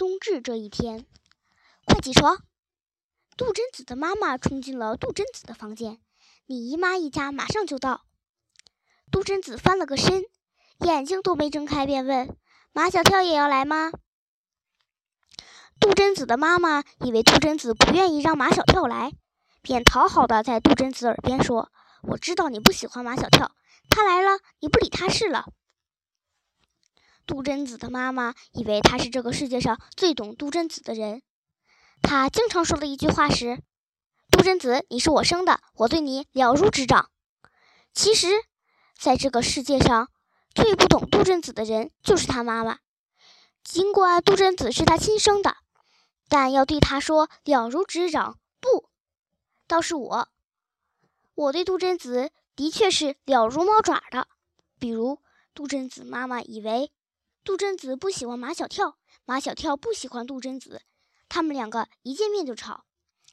冬至这一天，快起床！杜真子的妈妈冲进了杜真子的房间。你姨妈一家马上就到。杜真子翻了个身，眼睛都没睁开，便问：“马小跳也要来吗？”杜真子的妈妈以为杜真子不愿意让马小跳来，便讨好的在杜真子耳边说：“我知道你不喜欢马小跳，他来了你不理他是了。”杜真子的妈妈以为他是这个世界上最懂杜真子的人，他经常说的一句话是：“杜真子，你是我生的，我对你了如指掌。”其实，在这个世界上最不懂杜真子的人就是他妈妈。尽管杜真子是他亲生的，但要对他说了如指掌，不，倒是我。我对杜真子的确是了如猫爪的。比如，杜真子妈妈以为。杜真子不喜欢马小跳，马小跳不喜欢杜真子，他们两个一见面就吵。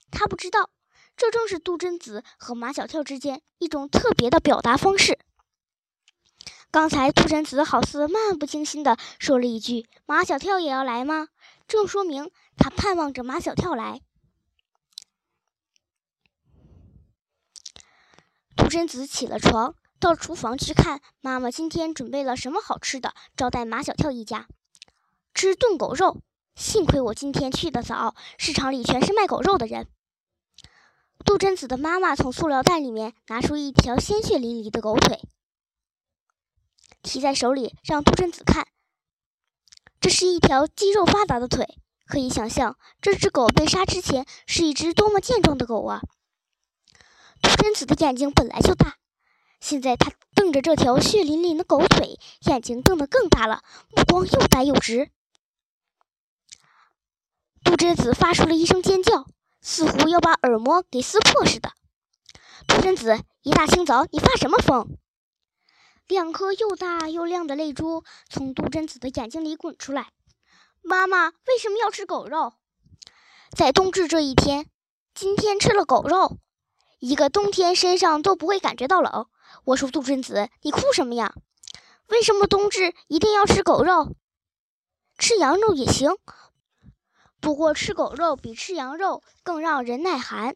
他不知道，这正是杜真子和马小跳之间一种特别的表达方式。刚才杜真子好似漫不经心地说了一句：“马小跳也要来吗？”正说明他盼望着马小跳来。杜真子起了床。到厨房去看妈妈今天准备了什么好吃的，招待马小跳一家吃炖狗肉。幸亏我今天去的早，市场里全是卖狗肉的人。杜真子的妈妈从塑料袋里面拿出一条鲜血淋漓的狗腿，提在手里让杜真子看。这是一条肌肉发达的腿，可以想象这只狗被杀之前是一只多么健壮的狗啊！杜真子的眼睛本来就大。现在他瞪着这条血淋淋的狗腿，眼睛瞪得更大了，目光又呆又直。杜真子发出了一声尖叫，似乎要把耳膜给撕破似的。杜真子，一大清早你发什么疯？两颗又大又亮的泪珠从杜真子的眼睛里滚出来。妈妈为什么要吃狗肉？在冬至这一天，今天吃了狗肉，一个冬天身上都不会感觉到冷。我说杜真子，你哭什么呀？为什么冬至一定要吃狗肉？吃羊肉也行，不过吃狗肉比吃羊肉更让人耐寒。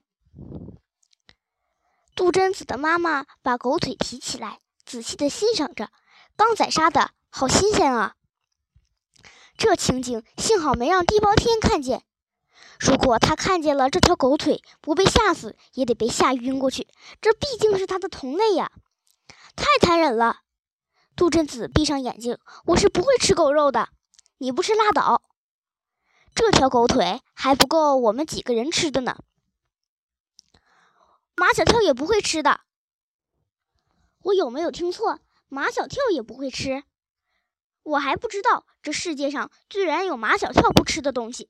杜真子的妈妈把狗腿提起来，仔细的欣赏着，刚宰杀的，好新鲜啊！这情景幸好没让地包天看见，如果他看见了这条狗腿，不被吓死也得被吓晕过去。这毕竟是他的同类呀。太残忍了，杜真子闭上眼睛。我是不会吃狗肉的，你不吃拉倒。这条狗腿还不够我们几个人吃的呢。马小跳也不会吃的。我有没有听错？马小跳也不会吃？我还不知道这世界上居然有马小跳不吃的东西。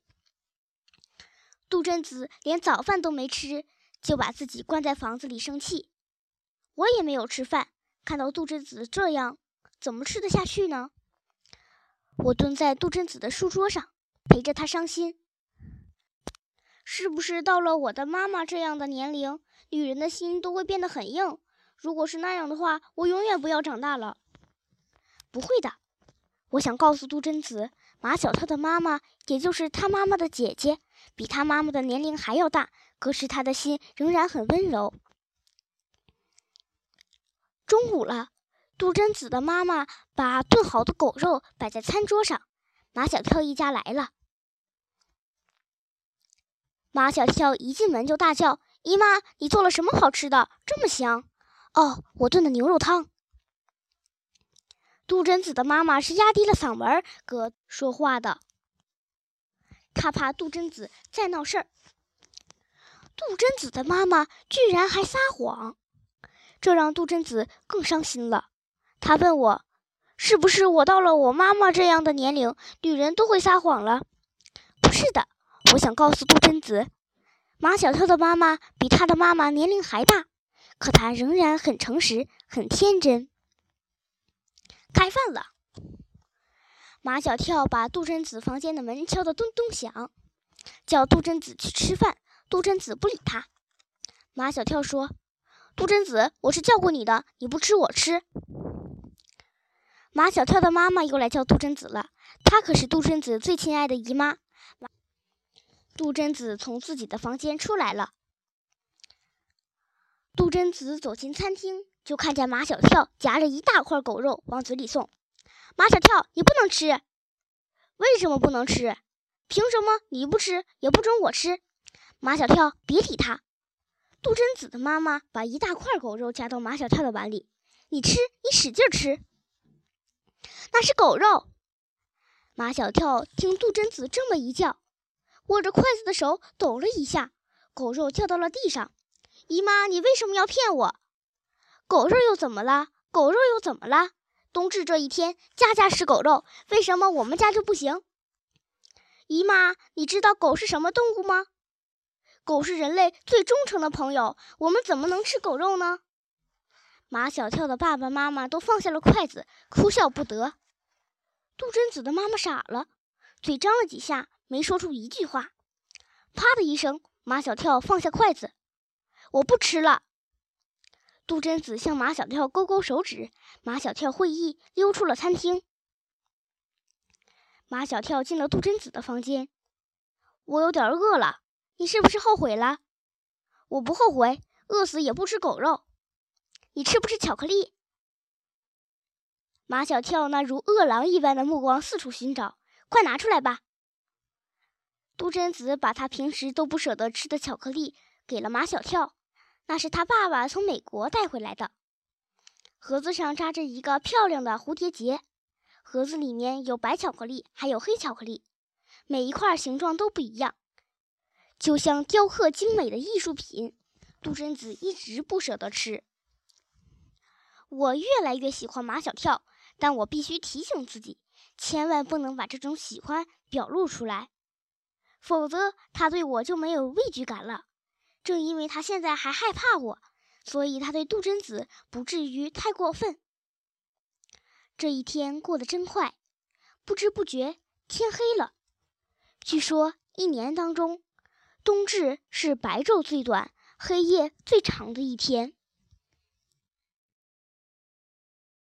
杜真子连早饭都没吃，就把自己关在房子里生气。我也没有吃饭。看到杜真子这样，怎么吃得下去呢？我蹲在杜真子的书桌上，陪着她伤心。是不是到了我的妈妈这样的年龄，女人的心都会变得很硬？如果是那样的话，我永远不要长大了。不会的，我想告诉杜真子，马小跳的妈妈，也就是他妈妈的姐姐，比他妈妈的年龄还要大，可是他的心仍然很温柔。中午了，杜真子的妈妈把炖好的狗肉摆在餐桌上。马小跳一家来了。马小跳一进门就大叫：“姨妈，你做了什么好吃的？这么香！”“哦，我炖的牛肉汤。”杜真子的妈妈是压低了嗓门哥说话的，他怕杜真子再闹事儿。杜真子的妈妈居然还撒谎。这让杜真子更伤心了。他问我：“是不是我到了我妈妈这样的年龄，女人都会撒谎了？”不是的，我想告诉杜真子，马小跳的妈妈比他的妈妈年龄还大，可她仍然很诚实、很天真。开饭了，马小跳把杜真子房间的门敲得咚咚响，叫杜真子去吃饭。杜真子不理他。马小跳说。杜真子，我是叫过你的，你不吃我吃。马小跳的妈妈又来叫杜真子了，她可是杜真子最亲爱的姨妈。杜真子从自己的房间出来了。杜真子走进餐厅，就看见马小跳夹着一大块狗肉往嘴里送。马小跳，你不能吃！为什么不能吃？凭什么你不吃也不准我吃？马小跳，别理他。杜真子的妈妈把一大块狗肉夹到马小跳的碗里，你吃，你使劲吃。那是狗肉。马小跳听杜真子这么一叫，握着筷子的手抖了一下，狗肉掉到了地上。姨妈，你为什么要骗我？狗肉又怎么了？狗肉又怎么了？冬至这一天，家家吃狗肉，为什么我们家就不行？姨妈，你知道狗是什么动物吗？狗是人类最忠诚的朋友，我们怎么能吃狗肉呢？马小跳的爸爸妈妈都放下了筷子，哭笑不得。杜真子的妈妈傻了，嘴张了几下，没说出一句话。啪的一声，马小跳放下筷子，我不吃了。杜真子向马小跳勾勾手指，马小跳会意，溜出了餐厅。马小跳进了杜真子的房间，我有点饿了，你是不是后悔了？我不后悔，饿死也不吃狗肉。你吃不吃巧克力？马小跳那如饿狼一般的目光四处寻找，快拿出来吧。杜真子把他平时都不舍得吃的巧克力给了马小跳。那是他爸爸从美国带回来的，盒子上扎着一个漂亮的蝴蝶结，盒子里面有白巧克力，还有黑巧克力，每一块形状都不一样，就像雕刻精美的艺术品。杜真子一直不舍得吃。我越来越喜欢马小跳，但我必须提醒自己，千万不能把这种喜欢表露出来，否则他对我就没有畏惧感了。正因为他现在还害怕我，所以他对杜真子不至于太过分。这一天过得真快，不知不觉天黑了。据说一年当中，冬至是白昼最短、黑夜最长的一天。